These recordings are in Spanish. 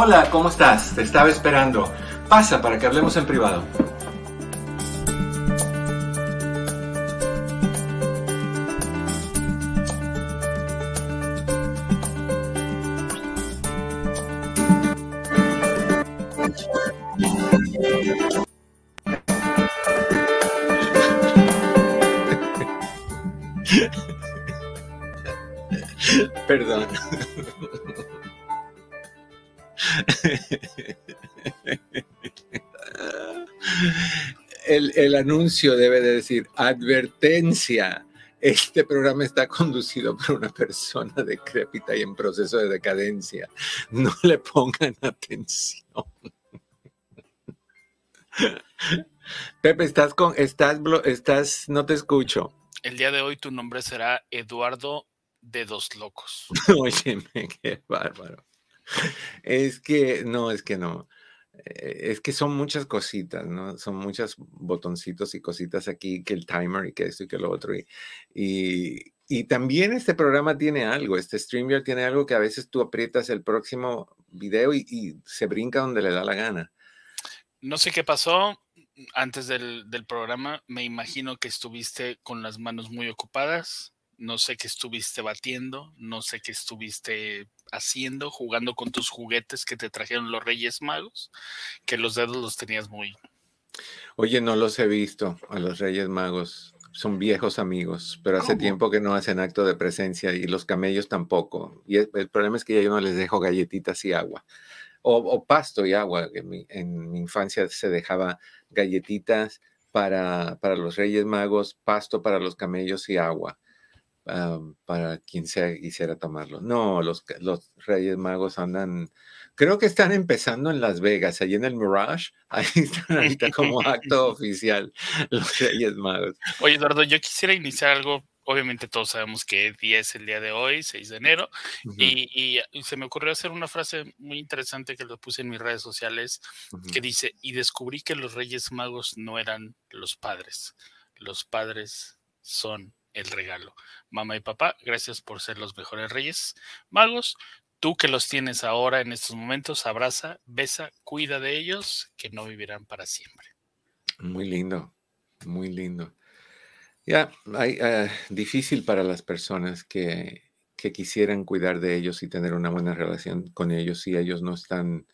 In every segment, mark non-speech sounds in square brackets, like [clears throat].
Hola, ¿cómo estás? Te estaba esperando. Pasa para que hablemos en privado. Anuncio debe de decir advertencia. Este programa está conducido por una persona decrépita y en proceso de decadencia. No le pongan atención. Pepe, estás con, estás, estás, no te escucho. El día de hoy tu nombre será Eduardo de Dos Locos. [laughs] Óyeme, qué bárbaro. Es que, no, es que no. Eh, es que son muchas cositas, ¿no? Son muchos botoncitos y cositas aquí, que el timer y que esto y que lo otro. Y, y, también este programa tiene algo, este StreamYard tiene algo que a veces tú aprietas el próximo video y, se brinca donde le da la gana. No sé qué pasó antes del programa. Me imagino que estuviste con las manos muy ocupadas no sé qué estuviste batiendo, no sé qué estuviste haciendo, jugando con tus juguetes que te trajeron los Reyes Magos, que los dedos los tenías muy. Oye, no los he visto a los Reyes Magos. Son viejos amigos, pero hace ¿Cómo? tiempo que no hacen acto de presencia y los camellos tampoco. Y el, problema es que ya yo no les dejo galletitas y agua. O, o pasto y agua. En mi, en mi, infancia se dejaba galletitas para, para los Reyes Magos, pasto para los camellos y agua um, para quien sea quisiera tomarlo. No, los, los Reyes Magos andan, creo que están empezando en Las Vegas, allí en el Mirage, [laughs] ahí están ahorita como acto [laughs] oficial los Reyes Magos. Oye, Eduardo, yo quisiera iniciar algo. Obviamente todos sabemos que día es el día de hoy, 6 de enero, uh -huh. y, y, se me ocurrió hacer una frase muy interesante que lo puse en mis redes sociales, uh -huh. que dice, y descubrí que los Reyes Magos no eran los padres, los padres son el regalo. Mamá y papá, gracias por ser los mejores reyes magos. Tú que los tienes ahora en estos momentos, abraza, besa, cuida de ellos, que no vivirán para siempre. Muy lindo, muy lindo. Ya, uh, difícil para las personas que, que, quisieran cuidar de ellos y tener una buena relación con ellos si ellos no están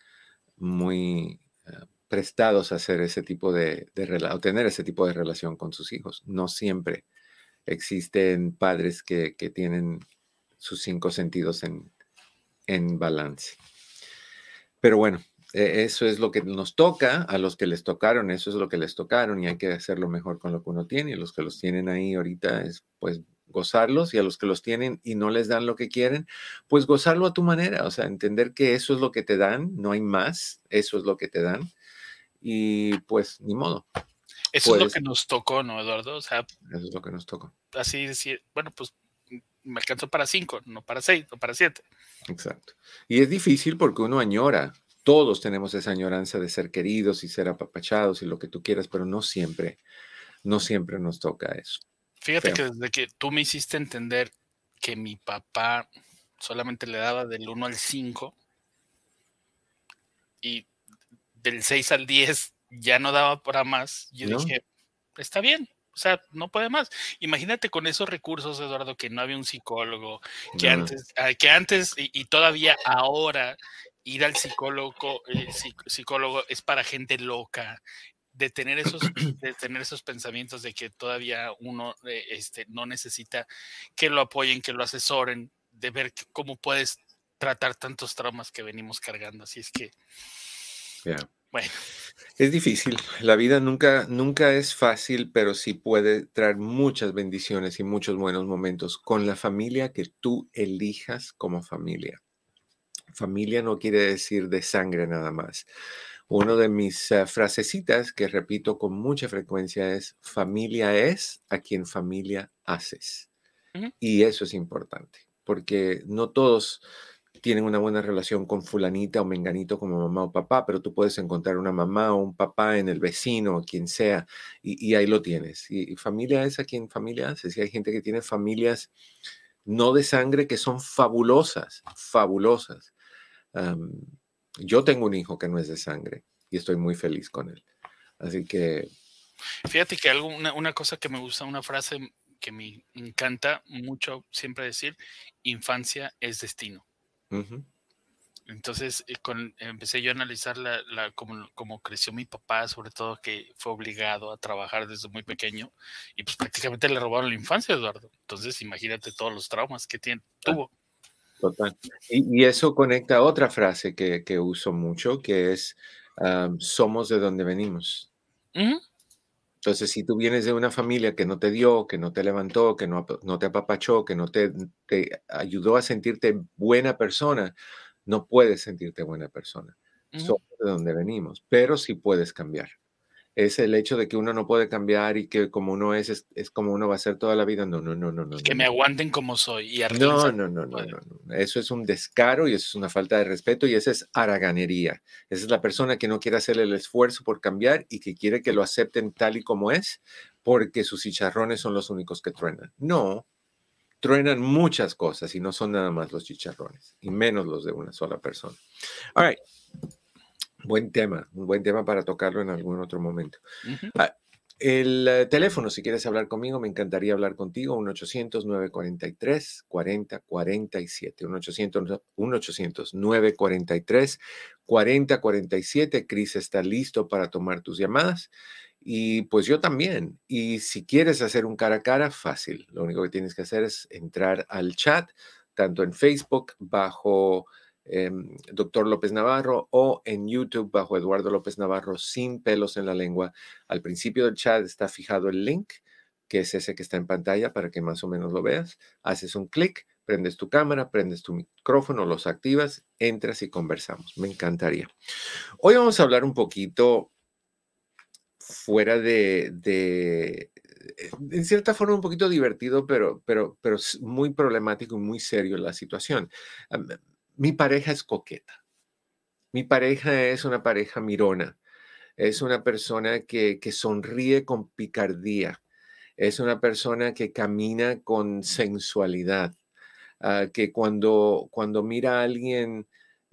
muy uh, prestados a hacer ese tipo de, tener ese tipo de relación con sus hijos. No siempre existen padres que, que tienen sus cinco sentidos en, en balance. Pero bueno, eh, eso es lo que nos toca, a los que les tocaron, eso es lo que les tocaron y hay que hacerlo mejor con lo que uno tiene. Y los que los tienen ahí ahorita es pues gozarlos y a los que los tienen y no les dan lo que quieren, pues gozarlo a tu manera, o sea, entender que eso es lo que te dan, no hay más, eso es lo que te dan y pues ni modo. Eso pues, es lo que nos tocó, ¿no, Eduardo? O sea, eso es lo que nos tocó. Así decir, bueno, pues me alcanzó para cinco, no para seis, no para siete. Exacto. Y es difícil porque uno añora, todos tenemos esa añoranza de ser queridos y ser apapachados y lo que tú quieras, pero no siempre, no siempre nos toca eso. Fíjate Feo. que desde que tú me hiciste entender que mi papá solamente le daba del 1 al 5 y del 6 al 10 ya no daba para más, yo ¿No? dije, está bien, o sea, no puede más. Imagínate con esos recursos, Eduardo, que no había un psicólogo, que no. antes, ah, que antes y, y, todavía ahora ir al psicólogo, eh, psicólogo es para gente loca, de tener esos, [clears throat] de tener esos pensamientos de que todavía uno eh, este, no necesita que lo apoyen, que lo asesoren, de ver cómo puedes tratar tantos traumas que venimos cargando. Así es que, yeah. Bueno. Es difícil. La vida nunca, nunca es fácil, pero sí puede traer muchas bendiciones y muchos buenos momentos con la familia que tú elijas como familia. Familia no quiere decir de sangre nada más. Una de mis uh, frasecitas que repito con mucha frecuencia es, familia es a quien familia haces. Y eso es importante, porque no todos tienen una buena relación con fulanita o menganito como mamá o papá, pero tú puedes encontrar una mamá o un papá en el vecino, quien sea, y, ahí lo tienes. Y, familia es a quien familia haces. Y hay gente que tiene familias no de sangre que son fabulosas, fabulosas. yo tengo un hijo que no es de sangre y estoy muy feliz con él. Así que... Fíjate que algo, una, cosa que me gusta, una frase que me encanta mucho siempre decir, infancia es destino. Entonces, eh, empecé yo a analizar la, la cómo, creció mi papá, sobre todo que fue obligado a trabajar desde muy pequeño y pues prácticamente le robaron la infancia, Eduardo. Entonces, imagínate todos los traumas que tiene, tuvo. Total. Y, eso conecta a otra frase que, que uso mucho, que es, somos de donde venimos. Entonces, si tú vienes de una familia que no te dio, que no te levantó, que no, no te apapachó, que no te, te, ayudó a sentirte buena persona, no puedes sentirte buena persona. Somos de donde venimos, pero sí puedes cambiar es el hecho de que uno no puede cambiar y que como uno es, es, como uno va a ser toda la vida. No, no, no, no. no que me aguanten como soy. Y no, no, no, no, no, Eso es un descaro y eso es una falta de respeto y esa es haraganería. Esa es la persona que no quiere hacer el esfuerzo por cambiar y que quiere que lo acepten tal y como es porque sus chicharrones son los únicos que truenan. No, truenan muchas cosas y no son nada más los chicharrones y menos los de una sola persona. All right. Buen tema, un buen tema para tocarlo en algún otro momento. Ah, el eh, teléfono, si quieres hablar conmigo, me encantaría hablar contigo, 1-800-943-4047, 1-800-943-4047. Cris está listo para tomar tus llamadas y pues yo también. Y si quieres hacer un cara a cara, fácil. Lo único que tienes que hacer es entrar al chat, tanto en Facebook bajo Em, doctor López Navarro o en YouTube bajo Eduardo López Navarro sin pelos en la lengua. Al principio del chat está fijado el link, que es ese que está en pantalla para que más o menos lo veas. Haces un clic, prendes tu cámara, prendes tu micrófono, los activas, entras y conversamos. Me encantaría. Hoy vamos a hablar un poquito fuera de, de en cierta forma un poquito divertido, pero, pero, pero muy problemático y muy serio la situación mi pareja es coqueta. Mi pareja es una pareja mirona. Es una persona que, sonríe con picardía. Es una persona que camina con sensualidad. Ah, que cuando, cuando mira a alguien,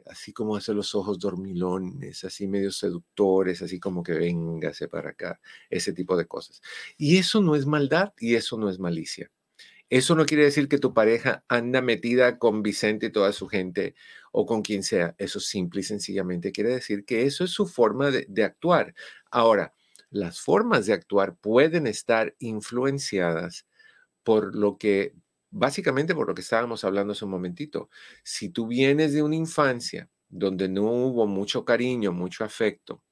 así como hace los ojos dormilones, así medio seductores, así como que véngase para acá, ese tipo de cosas. Y eso no es maldad y eso no es malicia. Eso no quiere decir que tu pareja anda metida con Vicente y toda su gente o con quien sea. Eso simple y sencillamente quiere decir que eso es su forma de, actuar. Ahora, las formas de actuar pueden estar influenciadas por lo que, básicamente por lo que estábamos hablando hace un momentito. Si tú vienes de una infancia donde no hubo mucho cariño, mucho afecto,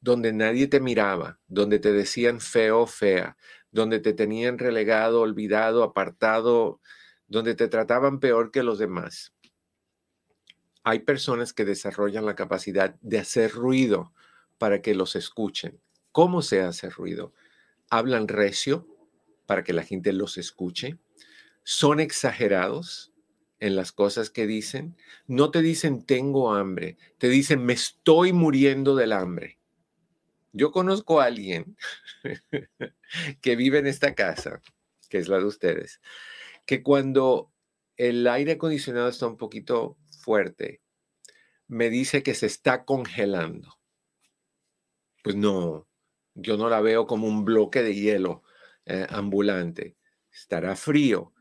donde nadie te miraba, donde te decían feo fea, donde te tenían relegado, olvidado, apartado, donde te trataban peor que los demás. Hay personas que desarrollan la capacidad de hacer ruido para que los escuchen. ¿Cómo se hace ruido? Hablan recio para que la gente los escuche. Son exagerados en las cosas que dicen. No te dicen tengo hambre, te dicen me estoy muriendo del hambre. Yo conozco a alguien [laughs] que vive en esta casa, que es la de ustedes, que cuando el aire acondicionado está un poquito fuerte, me dice que se está congelando. Pues no, yo no la veo como un bloque de hielo eh, ambulante. Estará frío,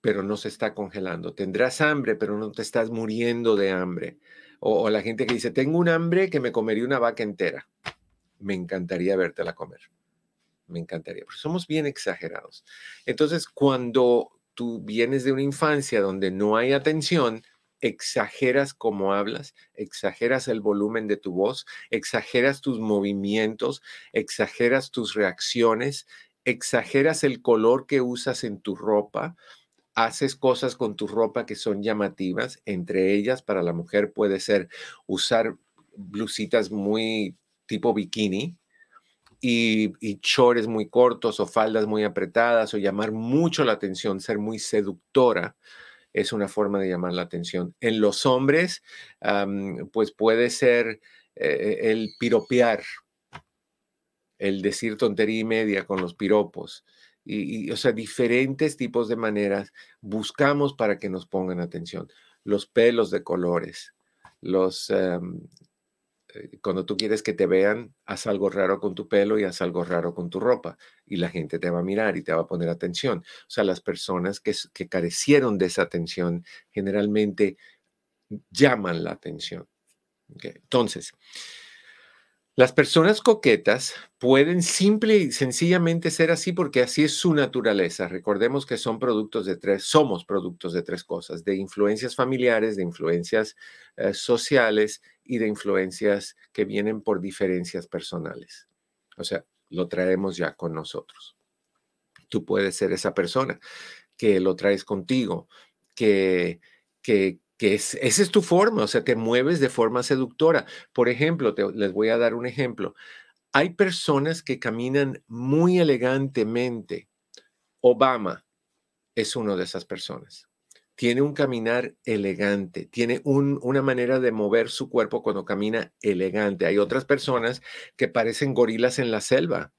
pero no se está congelando. Tendrás hambre, pero no te estás muriendo de hambre. O, la gente que dice, tengo un hambre que me comería una vaca entera me encantaría vértela comer. Me encantaría, porque somos bien exagerados. Entonces, cuando tú vienes de una infancia donde no hay atención, exageras cómo hablas, exageras el volumen de tu voz, exageras tus movimientos, exageras tus reacciones, exageras el color que usas en tu ropa, haces cosas con tu ropa que son llamativas. Entre ellas, para la mujer puede ser usar blusitas muy tipo bikini, y, y chores muy cortos o faldas muy apretadas o llamar mucho la atención, ser muy seductora es una forma de llamar la atención. En los hombres, pues puede ser eh, el piropear, el decir tontería y media con los piropos. Y, o sea, diferentes tipos de maneras buscamos para que nos pongan atención. Los pelos de colores, los, eh, cuando tú quieres que te vean, haz algo raro con tu pelo y haz algo raro con tu ropa y la gente te va a mirar y te va a poner atención. O sea, las personas que, que carecieron de esa atención generalmente llaman la atención. Entonces, las personas coquetas pueden simple y sencillamente ser así porque así es su naturaleza. Recordemos que son productos de tres, somos productos de tres cosas, de influencias familiares, de influencias eh, sociales y de influencias que vienen por diferencias personales. O sea, lo traemos ya con nosotros. Tú puedes ser esa persona que lo traes contigo, que, que, que esa es tu forma, o sea, te mueves de forma seductora. Por ejemplo, les voy a dar un ejemplo. Hay personas que caminan muy elegantemente. Obama es uno de esas personas. Tiene un caminar elegante, tiene una manera de mover su cuerpo cuando camina elegante. Hay otras personas que parecen gorilas en la selva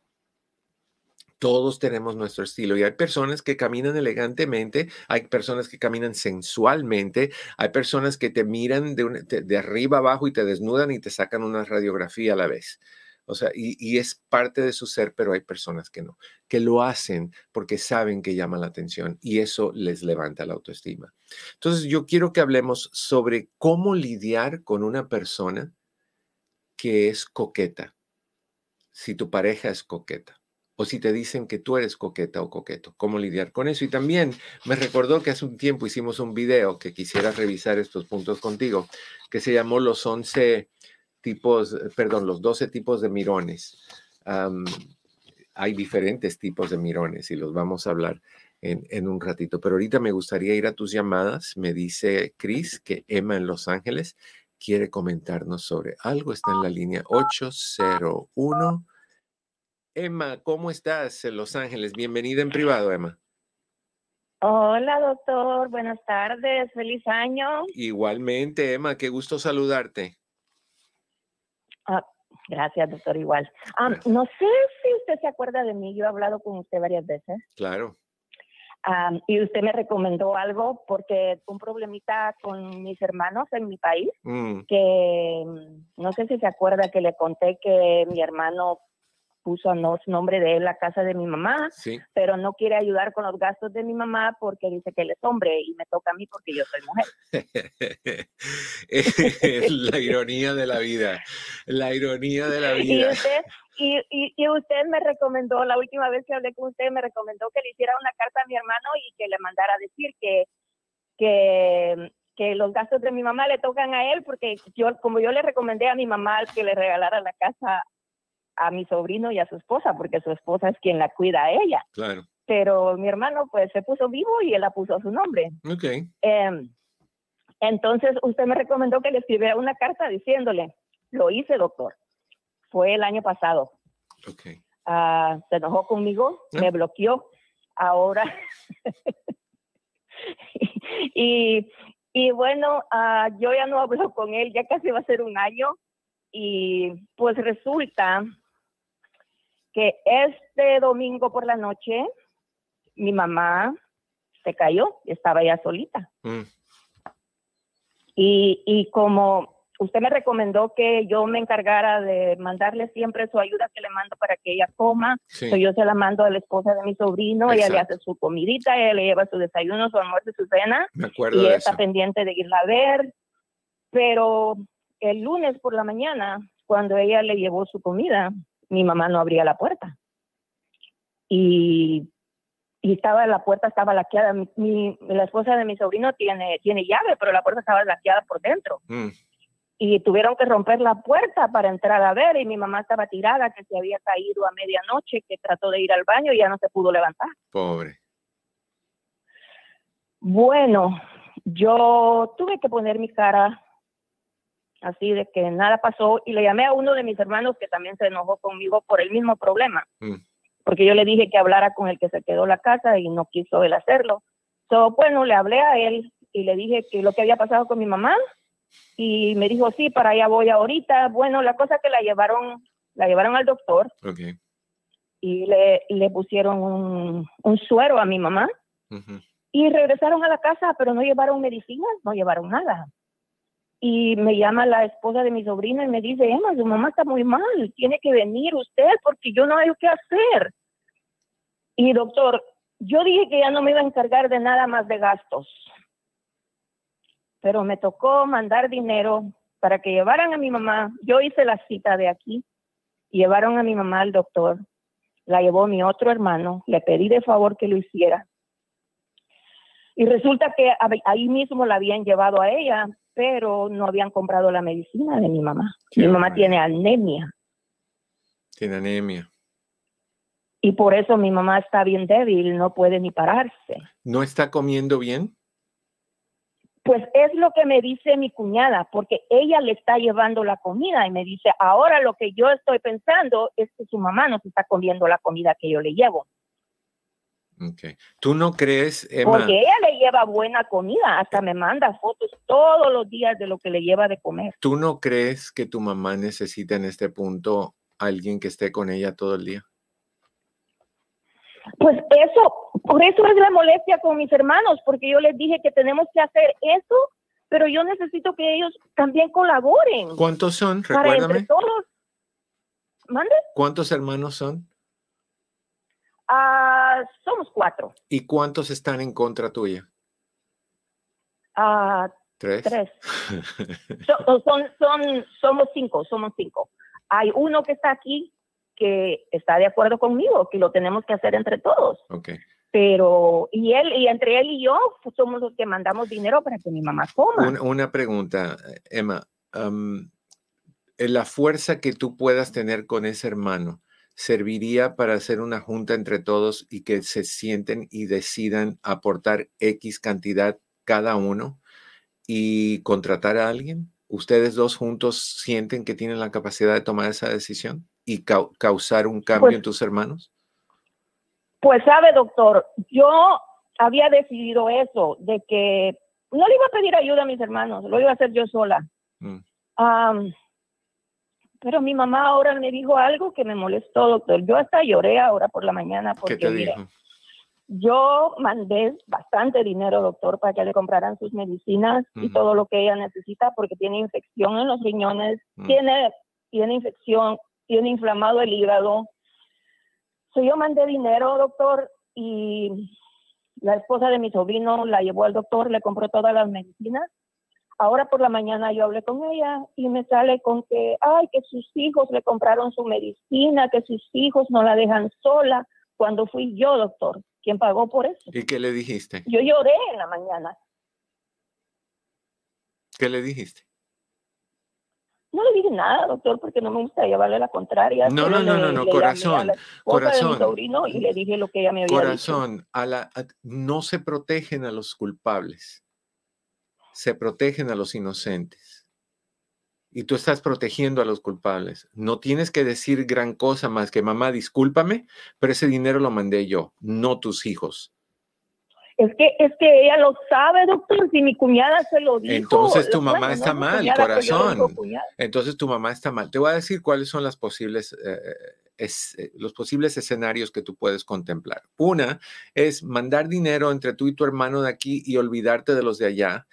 todos tenemos nuestro estilo y hay personas que caminan elegantemente, hay personas que caminan sensualmente, hay personas que te miran de, arriba abajo y te desnudan y te sacan una radiografía a la vez. O sea, y, es parte de su ser, pero hay personas que no, que lo hacen porque saben que llama la atención y eso les levanta la autoestima. Entonces, yo quiero que hablemos sobre cómo lidiar con una persona que es coqueta, si tu pareja es coqueta o si te dicen que tú eres coqueta o coqueto, cómo lidiar con eso. Y también me recordó que hace un tiempo hicimos un video que quisiera revisar estos puntos contigo, que se llamó los 11 tipos, eh, perdón, los 12 tipos de mirones. hay diferentes tipos de mirones y los vamos a hablar en, en, un ratito, pero ahorita me gustaría ir a tus llamadas. Me dice Chris que Emma en Los Ángeles quiere comentarnos sobre algo. Está en la línea 801. Emma, ¿cómo estás en Los Ángeles? Bienvenida en privado, Emma. Hola, doctor. Buenas tardes. Feliz año. Igualmente, Emma. Qué gusto saludarte. Ah, gracias, doctor. Igual. Ah, no sé si usted se acuerda de mí. Yo he hablado con usted varias veces. Claro. Ah, y usted me recomendó algo porque un problemita con mis hermanos en mi país, mm. que mm, no sé si se acuerda que le conté que mi hermano puso a nombre de él la casa de mi mamá, pero no quiere ayudar con los gastos de mi mamá porque dice que él es hombre y me toca a mí porque yo soy mujer. [laughs] la ironía de la vida, la ironía de la vida. Y usted, y, usted me recomendó, la última vez que hablé con usted, me recomendó que le hiciera una carta a mi hermano y que le mandara a decir que, que que los gastos de mi mamá le tocan a él porque yo como yo le recomendé a mi mamá que le regalara la casa a mi sobrino y a su esposa, porque su esposa es quien la cuida a ella. Claro. Pero mi hermano pues se puso vivo y él la puso a su nombre. Ok. Em, entonces usted me recomendó que le escribiera una carta diciéndole, lo hice doctor, fue el año pasado. Ok. Ah, se enojó conmigo, ah. me bloqueó, ahora. [laughs] y, y bueno, ah, yo ya no hablo con él, ya casi va a ser un año. Y pues resulta que este domingo por la noche mi mamá se cayó, estaba ya solita. Mm. Y, y como usted me recomendó que yo me encargara de mandarle siempre su ayuda que le mando para que ella coma, yo se la mando a la esposa de mi sobrino, ella le hace su comidita, ella le lleva su desayuno, su almuerzo, su cena, y está pendiente de irla a ver, pero el lunes por la mañana, cuando ella le llevó su comida, mi mamá no abría la puerta. Y, y estaba la puerta estaba laqueada. Mi, la esposa de mi sobrino tiene, tiene llave, pero la puerta estaba laqueada por dentro. Mm. Y tuvieron que romper la puerta para entrar a ver y mi mamá estaba tirada, que se había caído a medianoche, que trató de ir al baño y ya no se pudo levantar. Pobre. Bueno, yo tuve que poner mi cara así de que nada pasó y le llamé a uno de mis hermanos que también se enojó conmigo por el mismo problema, mm. porque yo le dije que hablara con el que se quedó la casa y no quiso él hacerlo. So, bueno, le hablé a él y le dije que lo que había pasado con mi mamá y me dijo, sí, para allá voy ahorita. Bueno, la cosa que la llevaron, la llevaron al doctor y le, le pusieron un, un, suero a mi mamá y regresaron a la casa, pero no llevaron medicinas, no llevaron nada. Y me llama la esposa de mi sobrina y me dice, Emma, su mamá está muy mal, tiene que venir usted porque yo no hay qué hacer. Y doctor, yo dije que ya no me iba a encargar de nada más de gastos pero me tocó mandar dinero para que llevaran a mi mamá. Yo hice la cita de aquí, llevaron a mi mamá al doctor, la llevó mi otro hermano, le pedí de favor que lo hiciera. Y resulta que ahí mismo la habían llevado a ella, pero no habían comprado la medicina de mi mamá. mi mamá tiene anemia. Tiene anemia. Y por eso mi mamá está bien débil, no puede ni pararse. ¿No está comiendo bien? Pues es lo que me dice mi cuñada, porque ella le está llevando la comida y me dice, ahora lo que yo estoy pensando es que su mamá no se está comiendo la comida que yo le llevo. Okay. ¿Tú no crees, Emma? Porque ella le lleva buena comida, hasta me manda fotos todos los días de lo que le lleva de comer. ¿Tú no crees que tu mamá necesita en este punto alguien que esté con ella todo el día? Pues eso, por eso es la molestia con mis hermanos, porque yo les dije que tenemos que hacer eso, pero yo necesito que ellos también colaboren. ¿Cuántos son? Recuérdame. todos. ¿Mande? ¿Cuántos hermanos son? Ah, somos cuatro. ¿Y cuántos están en contra tuya? Ah, tres. Tres. [laughs] son, son, somos cinco, somos cinco. Hay uno que está aquí que está de acuerdo conmigo, que lo tenemos que hacer entre todos. Okay. Pero, y él, y entre él y yo, pues, somos los que mandamos dinero para que mi mamá coma. Una, pregunta, Emma. la fuerza que tú puedas tener con ese hermano, ¿serviría para hacer una junta entre todos y que se sienten y decidan aportar X cantidad cada uno y contratar a alguien? ¿Ustedes dos juntos sienten que tienen la capacidad de tomar esa decisión? y causar un cambio en pues tus hermanos? Pues sabe, doctor, yo había decidido eso, de que no le iba a pedir ayuda a mis hermanos, lo iba a hacer yo sola. Mm. Pero mi mamá ahora me dijo algo que me molestó, doctor. Yo hasta lloré ahora por la mañana porque ¿Qué te dijo? yo mandé bastante dinero, doctor, para que le compraran sus medicinas y todo lo que ella necesita porque tiene infección en los riñones, mm. tiene, tiene infección tiene inflamado el hígado. yo mandé dinero, doctor, y la esposa de mi sobrino la llevó al doctor, le compró todas las medicinas. Ahora por la mañana yo hablé con ella y me sale con que, ay, que sus hijos le compraron su medicina, que sus hijos no la dejan sola, cuando fui yo, doctor, quien pagó por eso. ¿Y qué le dijiste? Yo lloré en la mañana. ¿Qué le dijiste? No le dije nada, doctor, porque no me gusta llevarle la contraria. No, no, no, no, no, corazón, corazón. y le dije lo que ella me había corazón, a la, no se protegen a los culpables, se protegen a los inocentes. Y tú estás protegiendo a los culpables. No tienes que decir gran cosa más que mamá, discúlpame, pero ese dinero lo mandé yo, no tus hijos. Es que, es que ella lo sabe, doctor, si mi cuñada se lo dijo. Entonces tu mamá está mal, corazón. Entonces tu mamá está mal. Te voy a decir cuáles son las posibles, eh, eh, los posibles escenarios que tú puedes contemplar. Una es mandar dinero entre tú y tu hermano de aquí y olvidarte de los de allá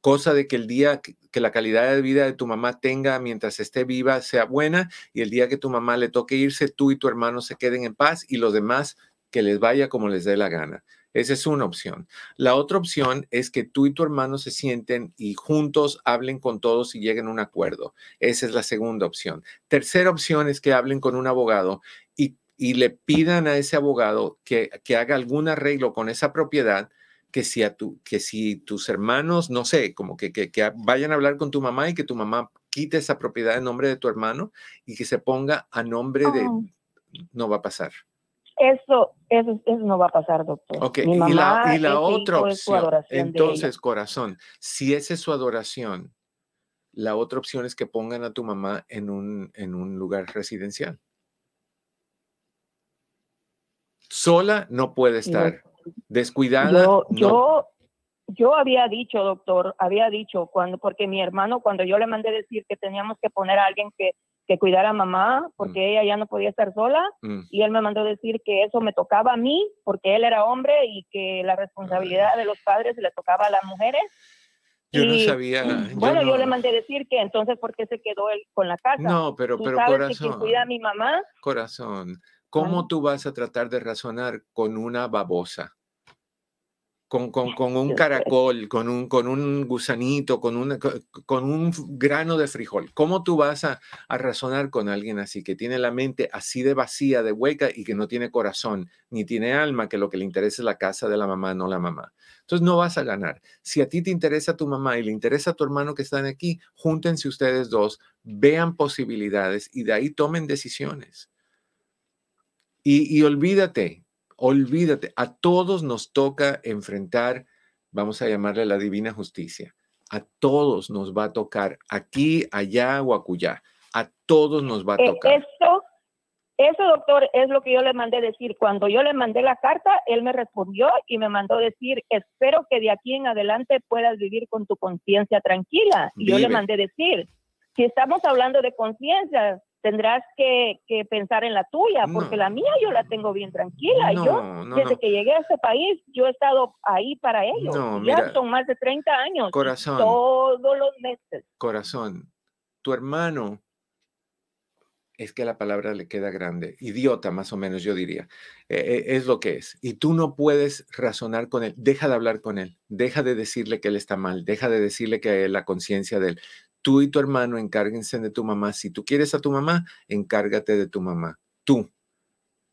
cosa de que el día que, la calidad de vida de tu mamá tenga mientras esté viva sea buena y el día que tu mamá le toque irse, tú y tu hermano se queden en paz y los demás que les vaya como les dé la gana. Esa es una opción. La otra opción es que tú y tu hermano se sienten y juntos hablen con todos y lleguen a un acuerdo. Esa es la segunda opción. Tercera opción es que hablen con un abogado y, le pidan a ese abogado que, haga algún arreglo con esa propiedad que si, a tu, que si tus hermanos, no sé, como que, que, vayan a hablar con tu mamá y que tu mamá quite esa propiedad en nombre de tu hermano y que se ponga a nombre de... No va a pasar. Eso, eso, no va a pasar, doctor. Ok, y la, y la otra opción, entonces, corazón, si esa es su adoración, la otra opción es que pongan a tu mamá en un, en un lugar residencial. Sola no puede estar. Descuidada. Yo, yo, había dicho, doctor, había dicho, cuando, porque mi hermano, cuando yo le mandé decir que teníamos que poner a alguien que, que cuidara a mamá, porque mm. ella ya no podía estar sola, mm. y él me mandó decir que eso me tocaba a mí, porque él era hombre y que la responsabilidad de los padres le tocaba a las mujeres. Yo no sabía. [laughs] Bueno, yo, le mandé decir que entonces, ¿por qué se quedó él con la casa? No, pero, pero corazón. Que cuida a mi mamá. Corazón, ¿cómo tú vas a tratar de razonar con una babosa? con, con, con, un caracol, con un, con un gusanito, con, una, con un grano de frijol. ¿Cómo tú vas a, a, razonar con alguien así, que tiene la mente así de vacía, de hueca y que no tiene corazón, ni tiene alma, que lo que le interesa es la casa de la mamá, no la mamá? Entonces no vas a ganar. Si a ti te interesa tu mamá y le interesa a tu hermano que están aquí, júntense ustedes dos, vean posibilidades y de ahí tomen decisiones. Y, y olvídate, olvídate, a todos nos toca enfrentar, vamos a llamarle la divina justicia. A todos nos va a tocar, aquí, allá o acullá. A todos nos va a eh, tocar. Eso, eso, doctor, es lo que yo le mandé decir. Cuando yo le mandé la carta, él me respondió y me mandó decir, espero que de aquí en adelante puedas vivir con tu conciencia tranquila. Y yo le mandé decir, si estamos hablando de conciencia, tendrás que, pensar en la tuya, porque la mía yo la tengo bien tranquila. yo, desde que llegué a este país, yo he estado ahí para ellos. ya son más de 30 años. Corazón. Todos los meses. Corazón, tu hermano, es que la palabra le queda grande, idiota más o menos yo diría, e, e, es lo que es. Y tú no puedes razonar con él, deja de hablar con él, deja de decirle que él está mal, deja de decirle que la conciencia de él tú y tu hermano encárguense de tu mamá. Si tú quieres a tu mamá, encárgate de tu mamá. Tú.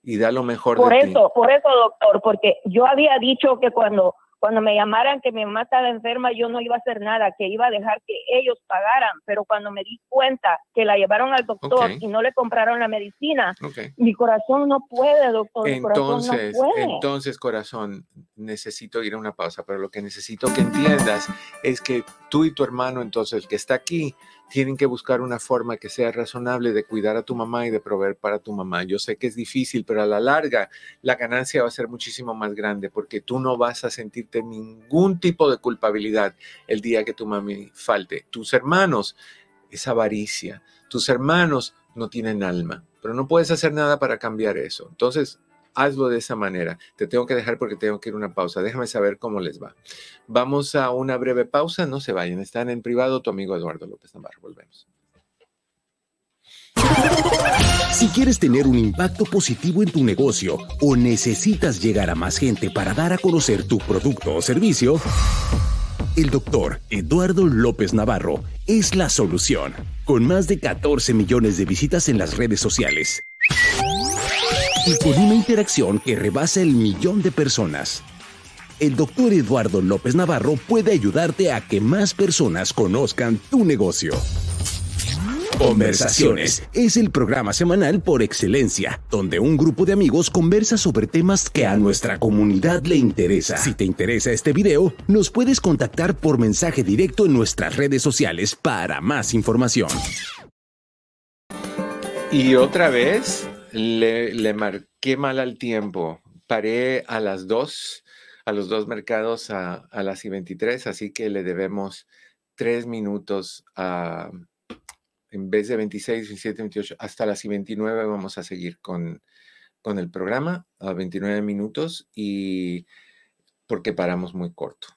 Y da lo mejor por de eso, ti. Por eso, doctor, porque yo había dicho que cuando cuando me llamaran que mi mamá estaba enferma, yo no iba a hacer nada, que iba a dejar que ellos pagaran. Pero cuando me di cuenta que la llevaron al doctor y no le compraron la medicina, mi corazón no puede, doctor. Entonces, entonces, corazón, necesito ir a una pausa, pero lo que necesito que entiendas es que tú y tu hermano, entonces, el que está aquí, tienen que buscar una forma que sea razonable de cuidar a tu mamá y de proveer para tu mamá. Yo sé que es difícil, pero a la larga la ganancia va a ser muchísimo más grande porque tú no vas a sentirte ningún tipo de culpabilidad el día que tu mami falte. Tus hermanos es avaricia. Tus hermanos no tienen alma, pero no puedes hacer nada para cambiar eso. Entonces, hazlo de esa manera. Te tengo que dejar porque tengo que ir a una pausa. Déjame saber cómo les va. Vamos a una breve pausa. No se vayan. Están en privado tu amigo Eduardo López Navarro. Volvemos. Si quieres tener un impacto positivo en tu negocio o necesitas llegar a más gente para dar a conocer tu producto o servicio, el doctor Eduardo López Navarro es la solución. Con más de 14 millones de visitas en las redes sociales y con una interacción que rebasa el millón de personas. El doctor Eduardo López Navarro puede ayudarte a que más personas conozcan tu negocio. Conversaciones es el programa semanal por excelencia, donde un grupo de amigos conversa sobre temas que a nuestra comunidad le interesa. Si te interesa este video, nos puedes contactar por mensaje directo en nuestras redes sociales para más información. Y otra vez, le, marqué mal al tiempo. Paré a las dos, a los dos mercados a, las y 23, así que le debemos tres minutos a, en vez de 26, 27, 28, hasta las y 29 vamos a seguir con, con el programa a 29 minutos y porque paramos muy corto.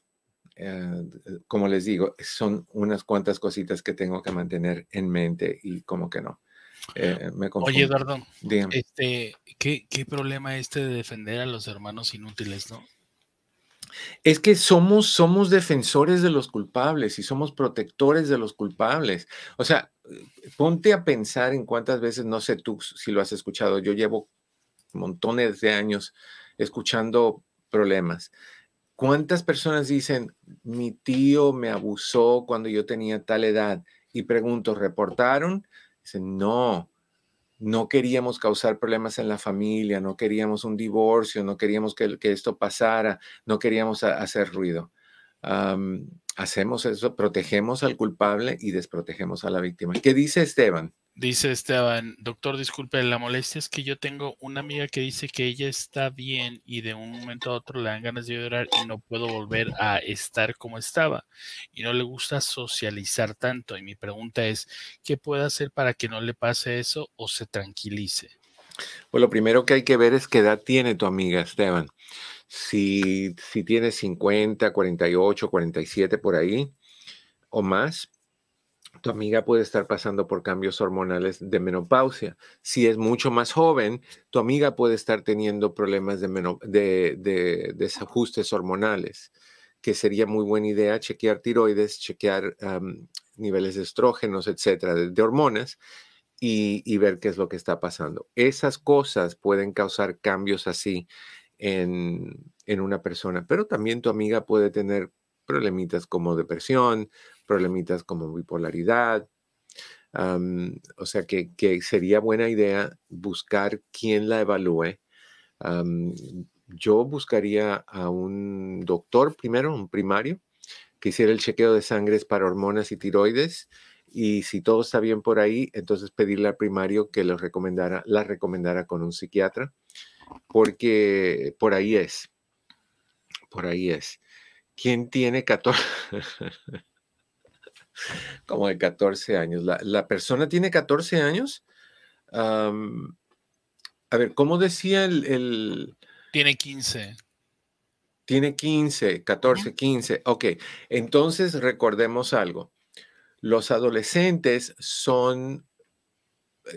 Eh, como les digo, son unas cuantas cositas que tengo que mantener en mente y como que no. Eh, Oye, Eduardo, este, ¿qué, ¿qué, problema este de defender a los hermanos inútiles, no? Es que somos, somos defensores de los culpables y somos protectores de los culpables. O sea, ponte a pensar en cuántas veces, no sé tú si lo has escuchado, yo llevo montones de años escuchando problemas. ¿Cuántas personas dicen, mi tío me abusó cuando yo tenía tal edad? Y pregunto, ¿reportaron? No, no queríamos causar problemas en la familia, no queríamos un divorcio, no queríamos que, que esto pasara, no queríamos hacer ruido. hacemos eso, protegemos al culpable y desprotegemos a la víctima. ¿Qué dice Esteban? Dice Esteban, doctor, disculpe, la molestia es que yo tengo una amiga que dice que ella está bien y de un momento a otro le dan ganas de llorar y no puedo volver a estar como estaba y no le gusta socializar tanto. Y mi pregunta es, ¿qué puede hacer para que no le pase eso o se tranquilice? Pues lo primero que hay que ver es qué edad tiene tu amiga, Esteban. Si, si tiene 50, 48, 47 por ahí o más, tu amiga puede estar pasando por cambios hormonales de menopausia. Si es mucho más joven, tu amiga puede estar teniendo problemas de, desajustes hormonales, que sería muy buena idea chequear tiroides, chequear niveles de estrógenos, etcétera, de, hormonas, y, ver qué es lo que está pasando. Esas cosas pueden causar cambios así en, en una persona, pero también tu amiga puede tener problemitas como depresión, problemitas como bipolaridad. o sea que, sería buena idea buscar quién la evalúe. yo buscaría a un doctor primero, un primario, que hiciera el chequeo de sangre para hormonas y tiroides. Y si todo está bien por ahí, entonces pedirle al primario que lo recomendara, la recomendara con un psiquiatra, porque por ahí es. Por ahí es. ¿Quién tiene 14? [laughs] como de 14 años. La, persona tiene 14 años. a ver, ¿cómo decía el, Tiene 15. Tiene 15, 14, 15. Ok, entonces recordemos algo. Los adolescentes son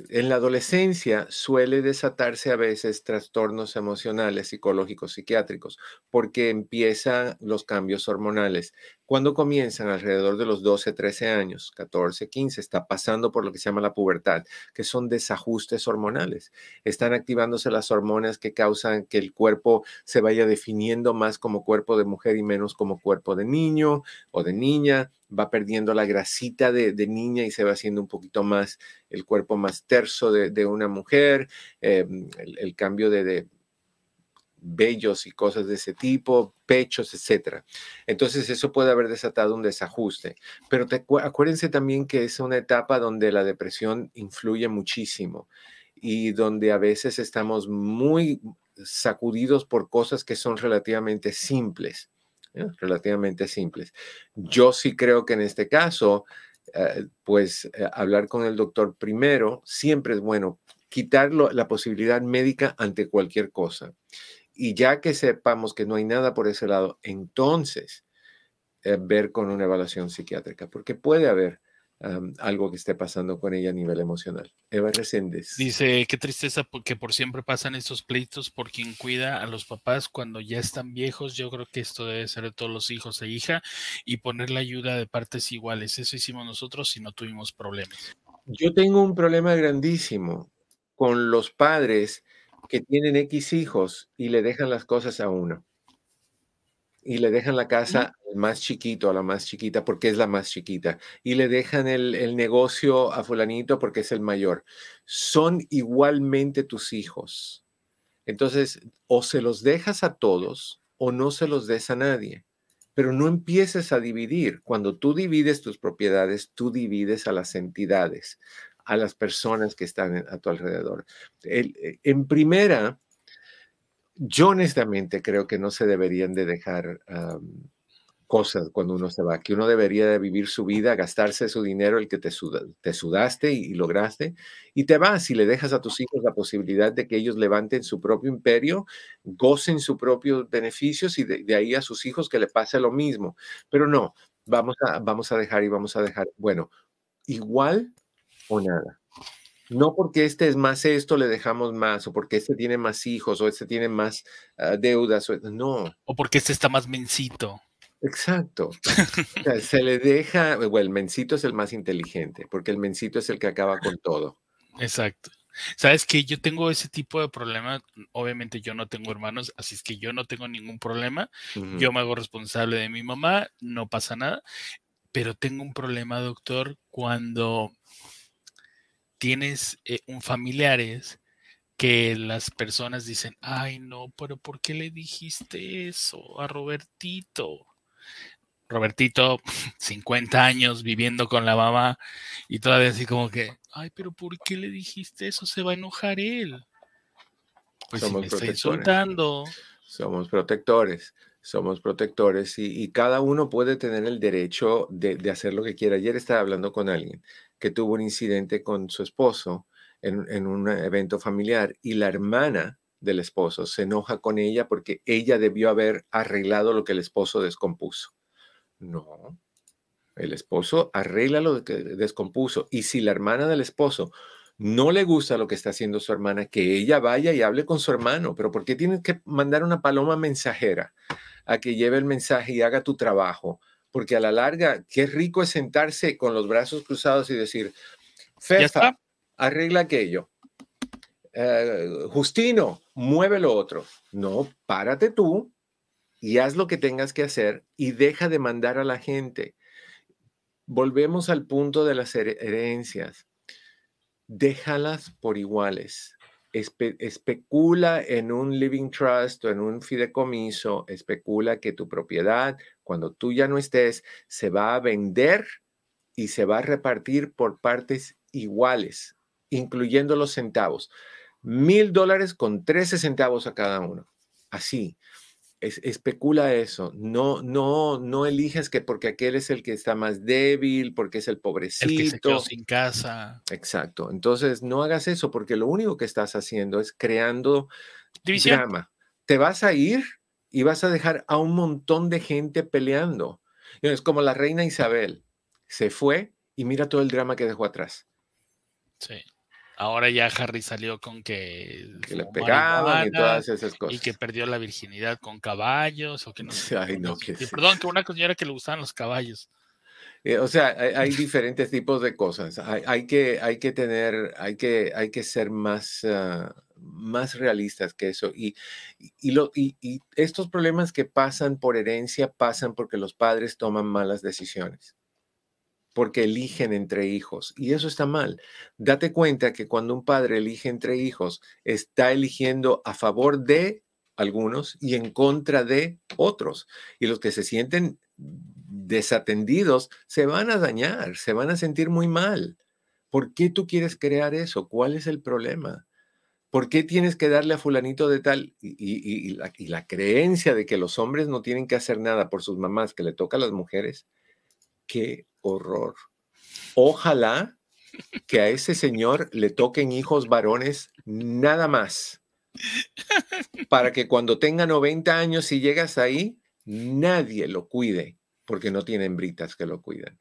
en la adolescencia suele desatarse a veces trastornos emocionales, psicológicos, psiquiátricos, porque empiezan los cambios hormonales. Cuando comienzan alrededor de los 12, 13 años, 14, 15, está pasando por lo que se llama la pubertad, que son desajustes hormonales. Están activándose las hormonas que causan que el cuerpo se vaya definiendo más como cuerpo de mujer y menos como cuerpo de niño o de niña va perdiendo la grasita de, niña y se va haciendo un poquito más el cuerpo más terso de, una mujer, eh, el, cambio de, vellos y cosas de ese tipo, pechos, etc. Entonces eso puede haber desatado un desajuste. Pero acuérdense también que es una etapa donde la depresión influye muchísimo y donde a veces estamos muy sacudidos por cosas que son relativamente simples. ¿eh? relativamente simples. Yo sí creo que en este caso, eh, pues eh, hablar con el doctor primero siempre es bueno, quitar la posibilidad médica ante cualquier cosa. Y ya que sepamos que no hay nada por ese lado, entonces ver con una evaluación psiquiátrica, porque puede haber algo que esté pasando con ella a nivel emocional. Eva Reséndez. Dice, qué tristeza porque por siempre pasan estos pleitos por quien cuida a los papás cuando ya están viejos. Yo creo que esto debe ser de todos los hijos e hija y poner la ayuda de partes iguales. Eso hicimos nosotros y no tuvimos problemas. Yo tengo un problema grandísimo con los padres que tienen X hijos y le dejan las cosas a uno y le dejan la casa al más chiquito, a la más chiquita, porque es la más chiquita, y le dejan el, negocio a fulanito porque es el mayor. Son igualmente tus hijos. Entonces, o se los dejas a todos o no se los des a nadie. Pero no empieces a dividir. Cuando tú divides tus propiedades, tú divides a las entidades, a las personas que están a tu alrededor. Eh, en primera, yo honestamente creo que no se deberían de dejar cosas cuando uno se va, que uno debería de vivir su vida, gastarse su dinero, el que te, te sudaste y, lograste, y te vas y le dejas a tus hijos la posibilidad de que ellos levanten su propio imperio, gocen sus propios beneficios y de, de ahí a sus hijos que le pase lo mismo. Pero no, vamos a, vamos a dejar y vamos a dejar, bueno, igual o nada. No porque este es más esto, le dejamos más, o porque este tiene más hijos, o este tiene más ah, deudas, o, no. O porque este está más mencito. Exacto. [laughs] se le deja, bueno, el mencito es el más inteligente, porque el mencito es el que acaba con todo. Exacto. Sabes que yo tengo ese tipo de problema. Obviamente yo no tengo hermanos, así es que yo no tengo ningún problema. Yo me hago responsable de mi mamá, no pasa nada. Pero tengo un problema, doctor, cuando tienes eh, un familiares que las personas dicen, ay no, pero ¿por qué le dijiste eso a Robertito? Robertito, [laughs] 50 años viviendo con la mamá y todavía así como que, ay, pero ¿por qué le dijiste eso? Se va a enojar él. Pues Somos si me está insultando. Somos protectores somos protectores y, cada uno puede tener el derecho de, hacer lo que quiera. Ayer estaba hablando con alguien que tuvo un incidente con su esposo en, un evento familiar y la hermana del esposo se enoja con ella porque ella debió haber arreglado lo que el esposo descompuso. No, el esposo arregla lo que descompuso y si la hermana del esposo no le gusta lo que está haciendo su hermana, que ella vaya y hable con su hermano. Pero ¿por qué tienes que mandar una paloma mensajera a que lleve el mensaje y haga tu trabajo? Porque a la larga, qué rico es sentarse con los brazos cruzados y decir, Fefa, arregla aquello. Eh, Justino, mueve lo otro. No, párate tú y haz lo que tengas que hacer y deja de mandar a la gente. Volvemos al punto de las herencias déjalas por iguales. especula en un living trust o en un fideicomiso, especula que tu propiedad, cuando tú ya no estés, se va a vender y se va a repartir por partes iguales, incluyendo los centavos. Mil dólares con 13 centavos a cada uno. Así especula eso. No, no, no eliges que porque aquel es el que está más débil, porque es el pobrecito. El que se quedó sin casa. Exacto. Entonces, no hagas eso porque lo único que estás haciendo es creando drama. Te vas a ir y vas a dejar a un montón de gente peleando. Es como la reina Isabel. Se fue y mira todo el drama que dejó atrás. Sí. Ahora ya Harry salió con que, le pegaban y todas esas cosas. Y que perdió la virginidad con caballos o que no. [laughs] Ay, no, que Perdón, que una señora que le gustaban los caballos. Eh, o sea, hay, diferentes tipos de cosas. Hay, que, hay que tener, hay que, hay que ser más, ah, más realistas que eso. Y, y, estos problemas que pasan por herencia pasan porque los padres toman malas decisiones porque eligen entre hijos. Y eso está mal. Date cuenta que cuando un padre elige entre hijos, está eligiendo a favor de algunos y en contra de otros. Y los que se sienten desatendidos se van a dañar, se van a sentir muy mal. ¿Por qué tú quieres crear eso? ¿Cuál es el problema? ¿Por qué tienes que darle a fulanito de tal? Y, la, creencia de que los hombres no tienen que hacer nada por sus mamás, que le toca a las mujeres, qué horror. Ojalá que a ese señor le toquen hijos varones nada más. Para que cuando tenga 90 años y llegas ahí, nadie lo cuide, porque no tiene hembritas que lo cuiden.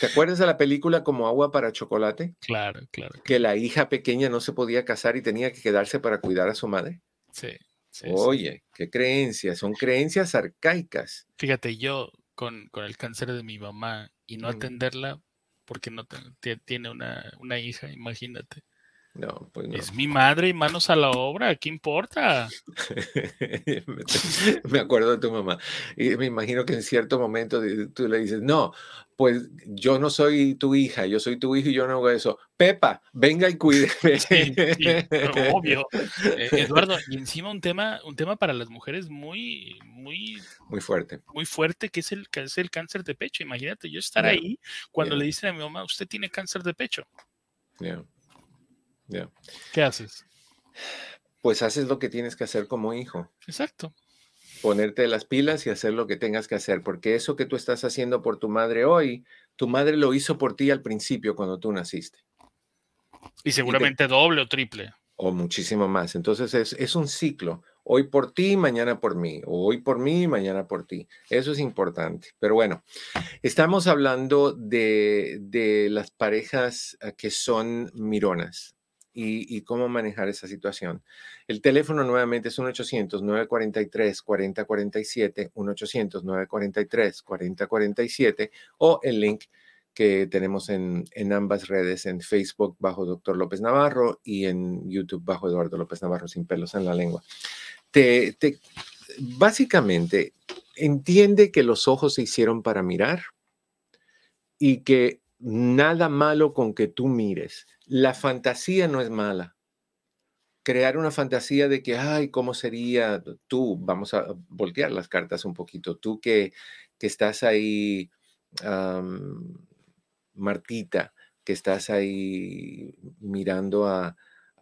¿Te acuerdas de la película como agua para chocolate? Claro, claro. Que la hija pequeña no se podía casar y tenía que quedarse para cuidar a su madre. Sí. Oye, qué creencias, son creencias arcaicas. Fíjate, yo con, con el cáncer de mi mamá y no atenderla porque no tiene una, una hija, imagínate. No, pues no. Es mi madre y manos a la obra, ¿qué importa? [laughs] me acuerdo de tu mamá. Y me imagino que en cierto momento tú le dices, no, pues yo no soy tu hija, yo soy tu hijo y yo no hago eso. Pepa, venga y cuídeme. [laughs] Sí, obvio. [laughs] Eh, Eduardo, y encima un tema, un tema para las mujeres muy, muy, muy fuerte. Muy fuerte, que es el, que es el cáncer de pecho. Imagínate, yo estar ahí cuando le dicen a mi mamá, usted tiene cáncer de pecho. ¿Qué haces? Pues haces lo que tienes que hacer como hijo. Exacto ponerte las pilas y hacer lo que tengas que hacer, porque eso que tú estás haciendo por tu madre hoy, tu madre lo hizo por ti al principio cuando tú naciste. Y seguramente doble o triple. O muchísimo más. Entonces es, es, un ciclo. Hoy por ti, mañana por mí. O hoy por mí, mañana por ti. Eso es importante. Pero bueno, estamos hablando de, de las parejas eh, que son mironas y, cómo manejar esa situación. El teléfono nuevamente es 1-800-943-4047, 1-800-943-4047 o el link que tenemos en, en, ambas redes, en Facebook bajo Doctor López Navarro y en YouTube bajo Eduardo López Navarro sin pelos en la lengua. Te, te, básicamente, entiende que los ojos se hicieron para mirar y que nada malo con que tú mires. La fantasía no es mala. Crear una fantasía de que, ay, ¿cómo sería tú? Vamos a voltear las cartas un poquito. Tú que, que estás ahí, Martita, que estás ahí mirando a,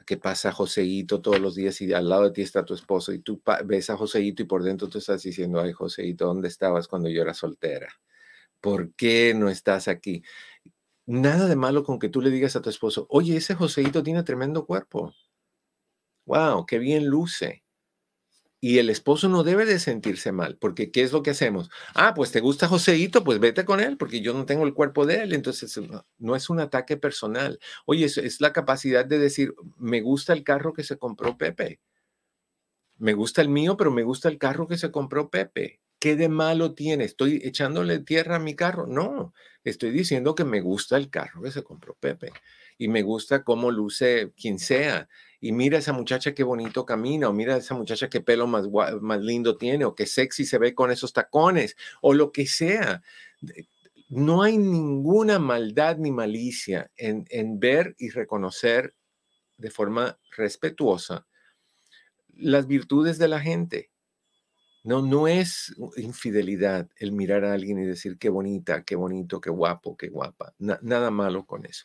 que pasa Joseito todos los días y al lado de ti está tu esposo y tú ves a Joseito y por dentro tú estás diciendo, ay Joseito, ¿dónde estabas cuando yo era soltera? ¿Por qué no estás aquí? Nada de malo con que tú le digas a tu esposo, oye, ese Joseito tiene tremendo cuerpo. Wow, qué bien luce. Y el esposo no debe de sentirse mal, porque ¿qué es lo que hacemos? Ah, pues te gusta Joseito, pues vete con él, porque yo no tengo el cuerpo de él. Entonces, no, es un ataque personal. Oye, es la capacidad de decir, me gusta el carro que se compró Pepe. Me gusta el mío, pero me gusta el carro que se compró Pepe. ¿Qué de malo tiene? ¿Estoy echándole tierra a mi carro? No, estoy diciendo que me gusta el carro que se compró Pepe y me gusta cómo luce quien sea. Y mira esa muchacha qué bonito camina, o mira esa muchacha qué pelo más, lindo tiene, o qué sexy se ve con esos tacones, o lo que sea. No hay ninguna maldad ni malicia en ver y reconocer de forma respetuosa las virtudes de la gente no, no es infidelidad el mirar a alguien y decir qué bonita, qué bonito, qué guapo, qué guapa. nada malo con eso.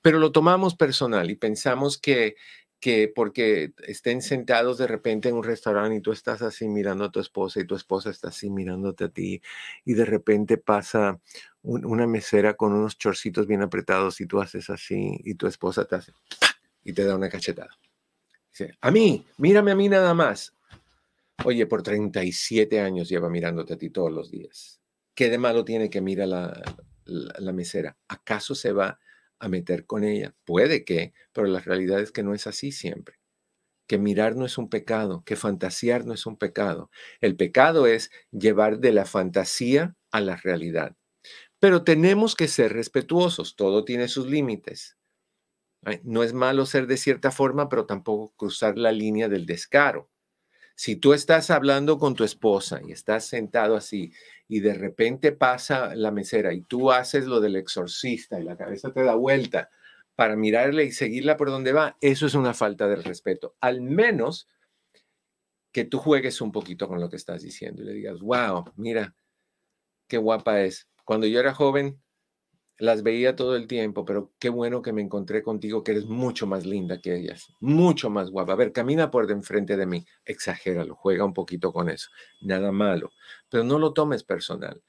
Pero lo tomamos personal y pensamos que, que porque estén sentados de repente en un restaurante y tú estás así mirando a tu esposa y tu esposa está así mirándote a ti y de repente pasa una mesera con unos chorcitos bien apretados y tú haces así y tu esposa te hace y te da una cachetada. Dice, a mí, mírame a mí nada más. Oye, por 37 años lleva mirándote a ti todos los días. ¿Qué de malo tiene que mira la, la, mesera? ¿Acaso se va a meter con ella? Puede que, pero la realidad es que no es así siempre. Que mirar no es un pecado, que fantasear no es un pecado. El pecado es llevar de la fantasía a la realidad. Pero tenemos que ser respetuosos, todo tiene sus límites. No es malo ser de cierta forma, pero tampoco cruzar la línea del descaro. Si tú estás hablando con tu esposa y estás sentado así y de repente pasa la mesera y tú haces lo del exorcista y la cabeza te da vuelta para mirarle y seguirla por donde va, eso es una falta de respeto. Al menos que tú juegues un poquito con lo que estás diciendo y le digas, wow, mira, qué guapa es. Cuando yo era joven, las veía todo el tiempo, pero qué bueno que me encontré contigo, que eres mucho más linda que ellas, mucho más guapa. A ver, camina por de enfrente de mí, exagéralo, juega un poquito con eso, nada malo, pero no lo tomes personal.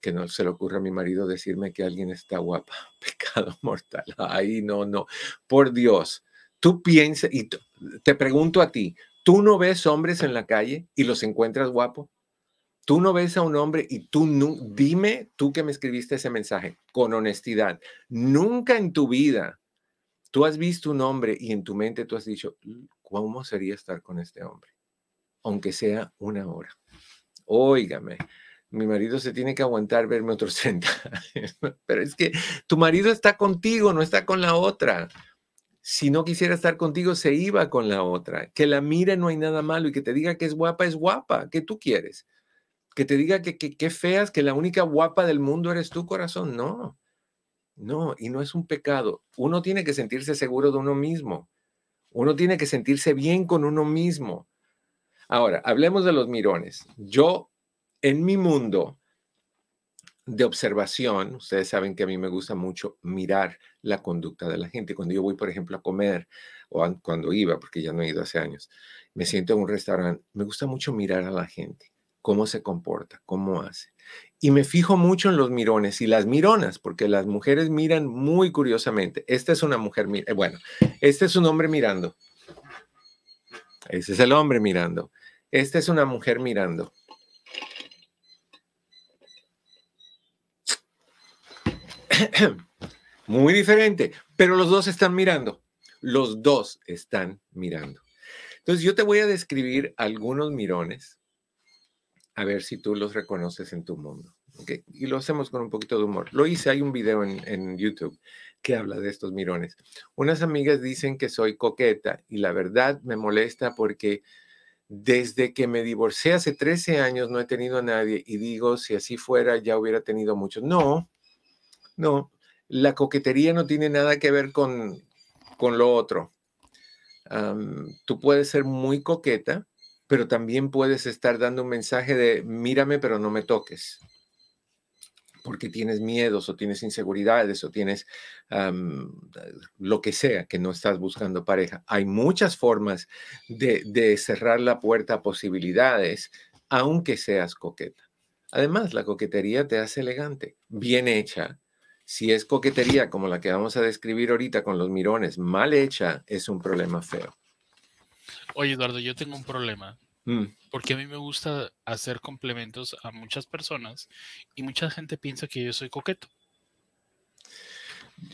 que no se le ocurra a mi marido decirme que alguien está guapa, [laughs] pecado mortal. Ay, no, no, por Dios, tú piensas, y te pregunto a ti, ¿tú no ves hombres en la calle y los encuentras guapos? Tú no ves a un hombre y tú no, dime tú que me escribiste ese mensaje con honestidad. Nunca en tu vida tú has visto un hombre y en tu mente tú has dicho, ¿cómo sería estar con este hombre? Aunque sea una hora. Óigame, mi marido se tiene que aguantar verme otros [laughs] 30 Pero es que tu marido está contigo, no está con la otra. Si no quisiera estar contigo, se iba con la otra. Que la mire no hay nada malo y que te diga que es guapa, es guapa. ¿Qué tú quieres? Que te diga que qué feas, que la única guapa del mundo eres tú, corazón. No, no, y no es un pecado. Uno tiene que sentirse seguro de uno mismo. Uno tiene que sentirse bien con uno mismo. Ahora, hablemos de los mirones. Yo, en mi mundo de observación, ustedes saben que a mí me gusta mucho mirar la conducta de la gente. Cuando yo voy, por ejemplo, a comer, o cuando iba, porque ya no he ido hace años, me siento en un restaurante, me gusta mucho mirar a la gente cómo se comporta, cómo hace. Y me fijo mucho en los mirones y las mironas, porque las mujeres miran muy curiosamente. Esta es una mujer, eh, bueno, este es un hombre mirando. Ese es el hombre mirando. Esta es una mujer mirando. [clears throat] Muy diferente, pero los dos están mirando. Los dos están mirando. Entonces yo te voy a describir algunos mirones a ver si tú los reconoces en tu mundo. Y lo hacemos con un poquito de humor. Lo hice, hay un video en, YouTube que habla de estos mirones. Unas amigas dicen que soy coqueta y la verdad me molesta porque desde que me divorcié hace 13 años no he tenido a nadie y digo, si así fuera ya hubiera tenido muchos. No, No, la coquetería no tiene nada que ver con, con lo otro. tú puedes ser muy coqueta, pero también puedes estar dando un mensaje de mírame, pero no me toques porque tienes miedos o tienes inseguridades o tienes lo que sea que no estás buscando pareja. Hay muchas formas de, de cerrar la puerta a posibilidades, aunque seas coqueta. Además, la coquetería te hace elegante, bien hecha. Si es coquetería como la que vamos a describir ahorita con los mirones, mal hecha, es un problema feo. Oye, Eduardo, yo tengo un problema. Mm. Porque a mí me gusta hacer complementos a muchas personas y mucha gente piensa que yo soy coqueto.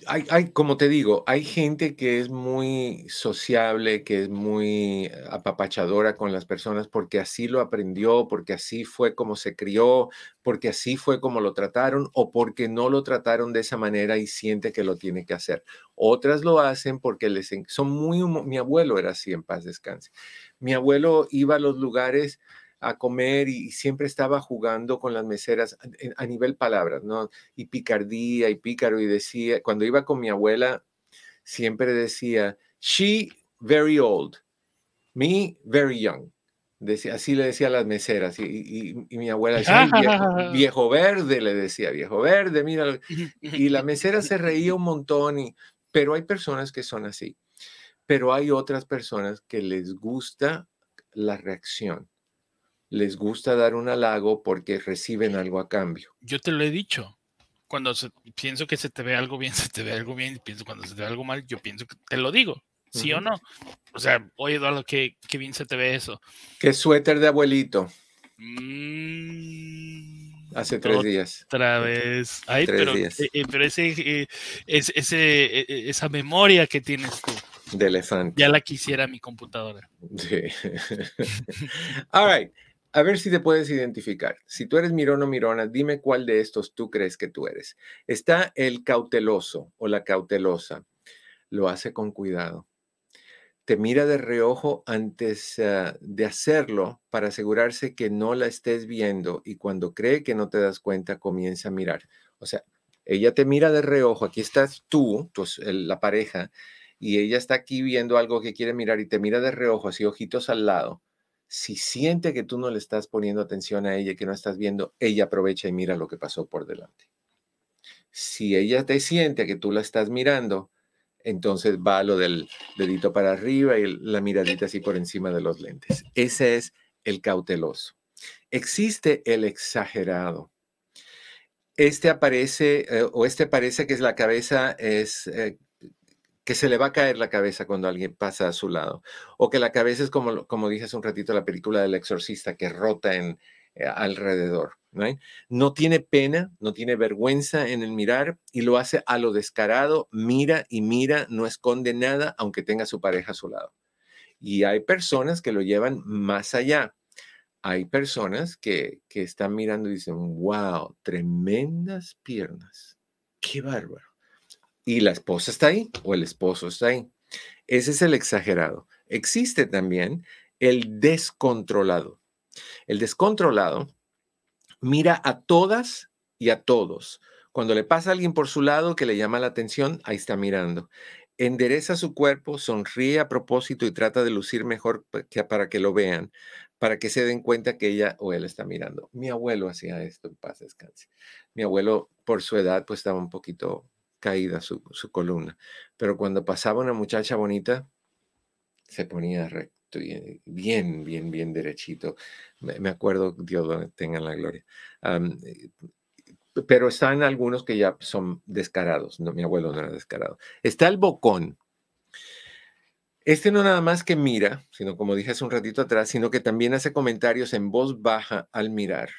Hay, como te digo, hay gente que es muy sociable, que es muy apapachadora con las personas porque así lo aprendió, porque así fue como se crió, porque así fue como lo trataron o porque no lo trataron de esa manera y siente que lo tiene que hacer. Otras lo hacen porque les son muy mi abuelo era así en paz descanse. Mi abuelo iba a los lugares a comer y, siempre estaba jugando con las meseras a, nivel palabras, ¿no? Y picardía y pícaro y decía, cuando iba con mi abuela, siempre decía, she very old, me very young. Decía, así le decía a las meseras y, mi abuela decía, viejo, [laughs] viejo, verde, le decía, viejo verde, mira. Y la mesera se reía un montón, y, pero hay personas que son así. Pero hay otras personas que les gusta la reacción les gusta dar un halago porque reciben algo a cambio. Yo te lo he dicho. Cuando pienso que se te ve algo bien, [laughs] se te ve algo bien. Pienso cuando se te ve algo mal, yo pienso que te lo digo. ¿Sí o no? O sea, oye Eduardo, qué, qué, bien se te ve eso. ¿Qué suéter de abuelito? Mm, Hace tres días. Otra vez. Ay, pero, días. Eh, eh, pero ese, eh, ese, esa memoria que tienes tú. De elefante. Ya la quisiera mi computadora. Sí. [laughs] [laughs] All right. A ver si te puedes identificar. Si tú eres mirón o mirona, dime cuál de estos tú crees que tú eres. Está el cauteloso o la cautelosa. Lo hace con cuidado. Te mira de reojo antes ah, de hacerlo para asegurarse que no la estés viendo y cuando cree que no te das cuenta, comienza a mirar. O sea, ella te mira de reojo, aquí estás tú, la pareja, y ella está aquí viendo algo que quiere mirar y te mira de reojo, así ojitos al lado si siente que tú no le estás poniendo atención a ella, que no estás viendo, ella aprovecha y mira lo que pasó por delante. Si ella te siente que tú la estás mirando, entonces va lo del dedito para arriba y la miradita así por encima de los lentes. Ese es el cauteloso. Existe el exagerado. Este aparece, eh, o este parece que es la cabeza, es eh, que se le va a caer la cabeza cuando alguien pasa a su lado, o que la cabeza es como, como dije hace un ratito, la película del exorcista que rota en, eh, alrededor. No tiene pena, no tiene vergüenza en el mirar y lo hace a lo descarado, mira y mira, no esconde nada, aunque tenga su pareja a su lado. Y hay personas que lo llevan más allá. Hay personas que, que están mirando y dicen, wow, tremendas piernas. Qué bárbaro y la esposa está ahí o el esposo está ahí. Ese es el exagerado. Existe también el descontrolado. El descontrolado mira a todas y a todos. Cuando le pasa a alguien por su lado que le llama la atención, ahí está mirando. Endereza su cuerpo, sonríe a propósito y trata de lucir mejor para que lo vean, para que se den cuenta que ella o él está mirando. Mi abuelo hacía esto, en paz descanse. Mi abuelo, por su edad, pues estaba un poquito caída su, columna. Pero cuando pasaba una muchacha bonita, se ponía recto y bien, bien, bien derechito. Me, acuerdo, Dios tenga la gloria. Eh, pero están algunos que ya son descarados. No, mi abuelo no era descarado. Está el bocón. Este no nada más que mira, sino como dije hace un ratito atrás, sino que también hace comentarios en voz baja al mirar.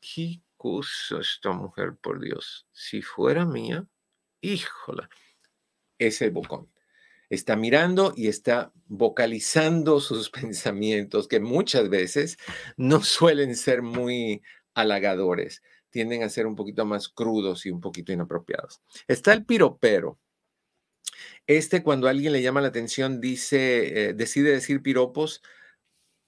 ¿Qué cosa esta mujer, por Dios? Si fuera mía, híjola, es el bocón. Está mirando y está vocalizando [laughs] sus pensamientos que muchas veces no suelen ser muy halagadores, tienden a ser un poquito más crudos y un poquito inapropiados. Está el piropero. Este cuando alguien le llama la atención dice, eh, decide decir piropos,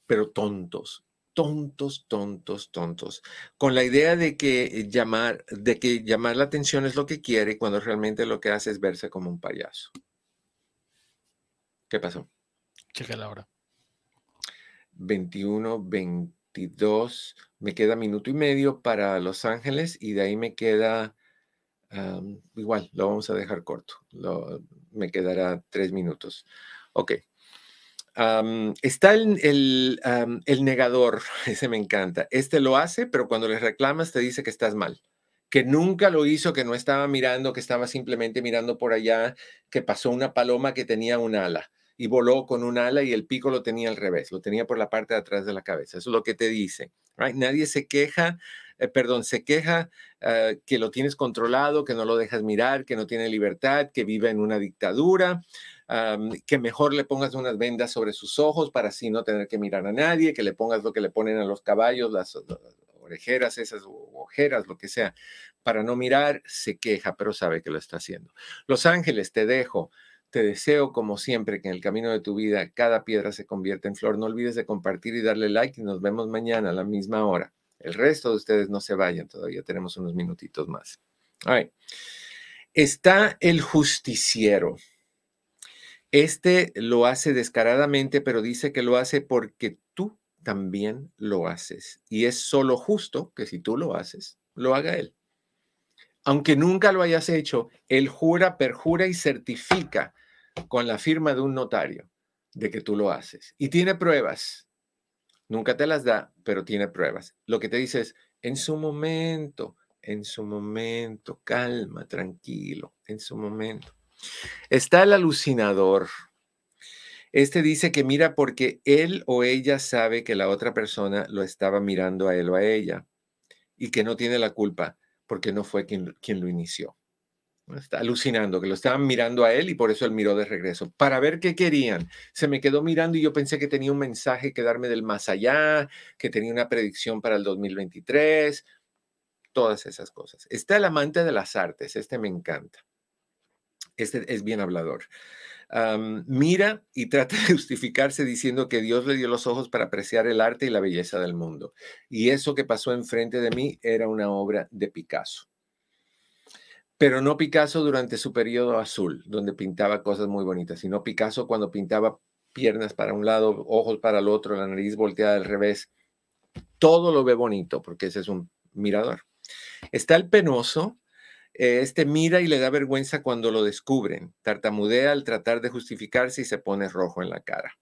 pero tontos, tontos, tontos, tontos, con la idea de que llamar, de que llamar la atención es lo que quiere cuando realmente lo que hace es verse como un payaso. ¿Qué pasó? Checa la hora. 21, 22, me queda minuto y medio para Los Ángeles y de ahí me queda, igual, lo vamos a dejar corto, me quedará tres minutos. Ok está el, el, negador, [laughs] ese me encanta. Este lo hace, pero cuando le reclamas te dice que estás mal, que nunca lo hizo, que no estaba mirando, que estaba simplemente mirando por allá, que pasó una paloma que tenía un ala y voló con un ala y el pico lo tenía al revés, lo tenía por la parte de atrás de la cabeza. Eso es lo que te dice. Nadie se queja, eh, perdón, se queja ah, que lo tienes controlado, que no lo dejas mirar, que no tiene libertad, que vive en una dictadura que mejor le pongas unas vendas sobre sus ojos para así no tener que mirar a nadie, que le pongas lo que le ponen a los caballos, las, orejeras esas ojeras, lo que sea, para no mirar, se queja, pero sabe que lo está haciendo. Los ángeles, te dejo. Te deseo, como siempre, que en el camino de tu vida cada piedra se convierta en flor. No olvides de compartir y darle like y nos vemos mañana a la misma hora. El resto de ustedes no se vayan, todavía tenemos unos minutitos más. Está el justiciero. Este lo hace descaradamente, pero dice que lo hace porque tú también lo haces. Y es solo justo que si tú lo haces, lo haga él. Aunque nunca lo hayas hecho, él jura, perjura y certifica con la firma de un notario de que tú lo haces. Y tiene pruebas. Nunca te las da, pero tiene pruebas. Lo que te dice es, en su momento, en su momento, calma, tranquilo, en su momento. Está el alucinador. Este dice que mira porque él o ella sabe que la otra persona lo estaba mirando a él o a ella y que no tiene la culpa porque no fue quien, quien lo inició. Está alucinando, que lo estaban mirando a él y por eso él miró de regreso, para ver qué querían. Se me quedó mirando y yo pensé que tenía un mensaje que darme del más allá, que tenía una predicción para el 2023, todas esas cosas. Está el amante de las artes, este me encanta este es bien hablador. mira y trata de justificarse diciendo que Dios le dio los ojos para apreciar el arte y la belleza del mundo. Y eso que pasó enfrente de mí era una obra de Picasso. Pero no Picasso durante su periodo azul, donde pintaba cosas muy bonitas, sino Picasso cuando pintaba piernas para un lado, ojos para el otro, la nariz volteada al revés. Todo lo ve bonito porque ese es un mirador. Está el penoso, este mira y le da vergüenza cuando lo descubren. Tartamudea al tratar de justificarse y se pone rojo en la cara.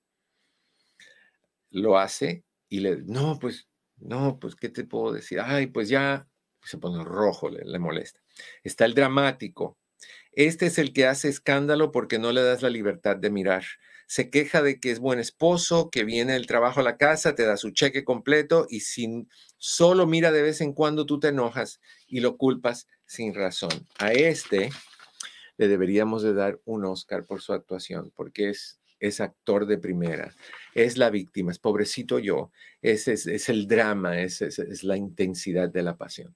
Lo hace y le, no, pues, no, pues, ¿qué te puedo decir? Ay, pues ya se pone rojo, le, le molesta. Está el dramático. Este es el que hace escándalo porque no le das la libertad de mirar se queja de que es buen esposo, que viene del trabajo a la casa, te da su cheque completo y sin solo mira de vez en cuando tú te enojas y lo culpas sin razón. A este le deberíamos de dar un Oscar por su actuación, porque es, es actor de primera, es la víctima, es pobrecito yo, es, es, el drama, es, es, la intensidad de la pasión.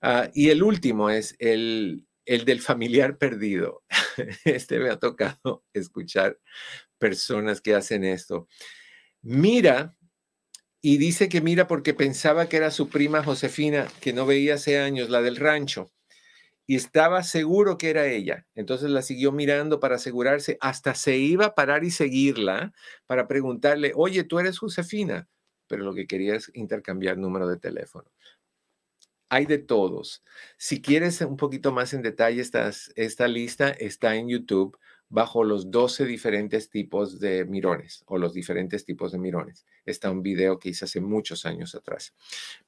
Ah, y el último es el, el del familiar perdido. [laughs] Este me ha tocado escuchar personas que hacen esto. Mira y dice que mira porque pensaba que era su prima Josefina, que no veía hace años, la del rancho, y estaba seguro que era ella. Entonces la siguió mirando para asegurarse, hasta se iba a parar y seguirla para preguntarle, oye, tú eres Josefina, pero lo que quería es intercambiar número de teléfono. Hay de todos. Si quieres un poquito más en detalle, esta lista está en YouTube bajo los 12 diferentes tipos de mirones o los diferentes tipos de mirones. Está un video que hice hace muchos años atrás.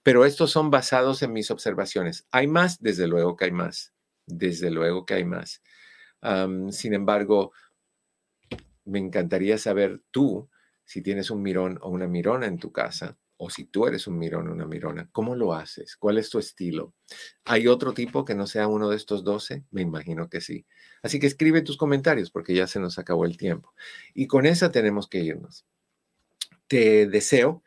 Pero estos son basados en mis observaciones. ¿Hay más? Desde luego que hay más. Desde luego que hay más. sin embargo, me encantaría saber tú si tienes un mirón o una mirona en tu casa o si tú eres un mirón o una mirona, ¿cómo lo haces? ¿Cuál es tu estilo? ¿Hay otro tipo que no sea uno de estos 12? Me imagino que sí. Así que escribe tus comentarios porque ya se nos acabó el tiempo. Y con esa tenemos que irnos. Te deseo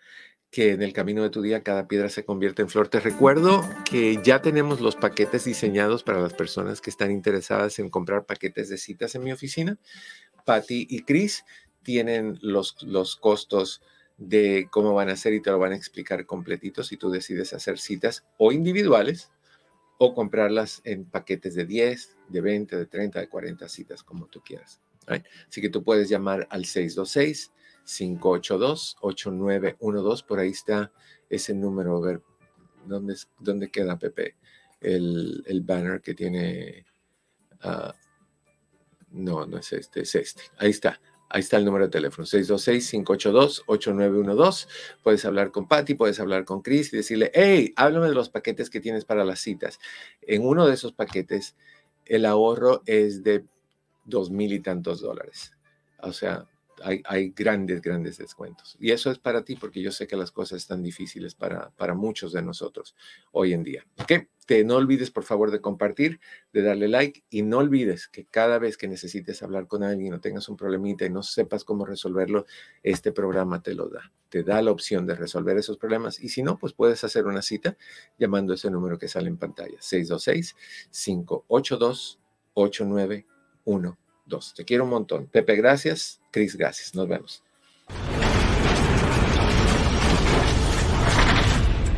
que en el camino de tu día cada piedra se convierta en flor. Te recuerdo que ya tenemos los paquetes diseñados para las personas que están interesadas en comprar paquetes de citas en mi oficina. Patty y Chris tienen los, los costos de cómo van a ser y te lo van a explicar completito si tú decides hacer citas o individuales o comprarlas en paquetes de 10, de 20, de 30, de 40 citas, como tú quieras. Así que tú puedes llamar al 626-582-8912. Por ahí está ese número. A ver, ¿dónde, dónde queda Pepe? El, el banner que tiene... Ah, no, no es este, es este. Ahí está. Ahí está el número de teléfono, 626-582-8912. Puedes hablar con Patty, puedes hablar con Chris y decirle, hey, háblame de los paquetes que tienes para las citas. En uno de esos paquetes, el ahorro es de dos mil y tantos dólares. O sea, hay, grandes, grandes descuentos. Y eso es para ti porque yo sé que las cosas están difíciles para, para muchos de nosotros hoy en día. ¿Ok? Te, no olvides, por favor, de compartir, de darle like y no olvides que cada vez que necesites hablar con alguien o tengas un problemita y no sepas cómo resolverlo, este programa te lo da. Te da la opción de resolver esos problemas y si no, pues puedes hacer una cita llamando ese número que sale en pantalla, 626-582-8912. Te quiero un montón. Pepe, gracias. Cris, gracias. Nos vemos.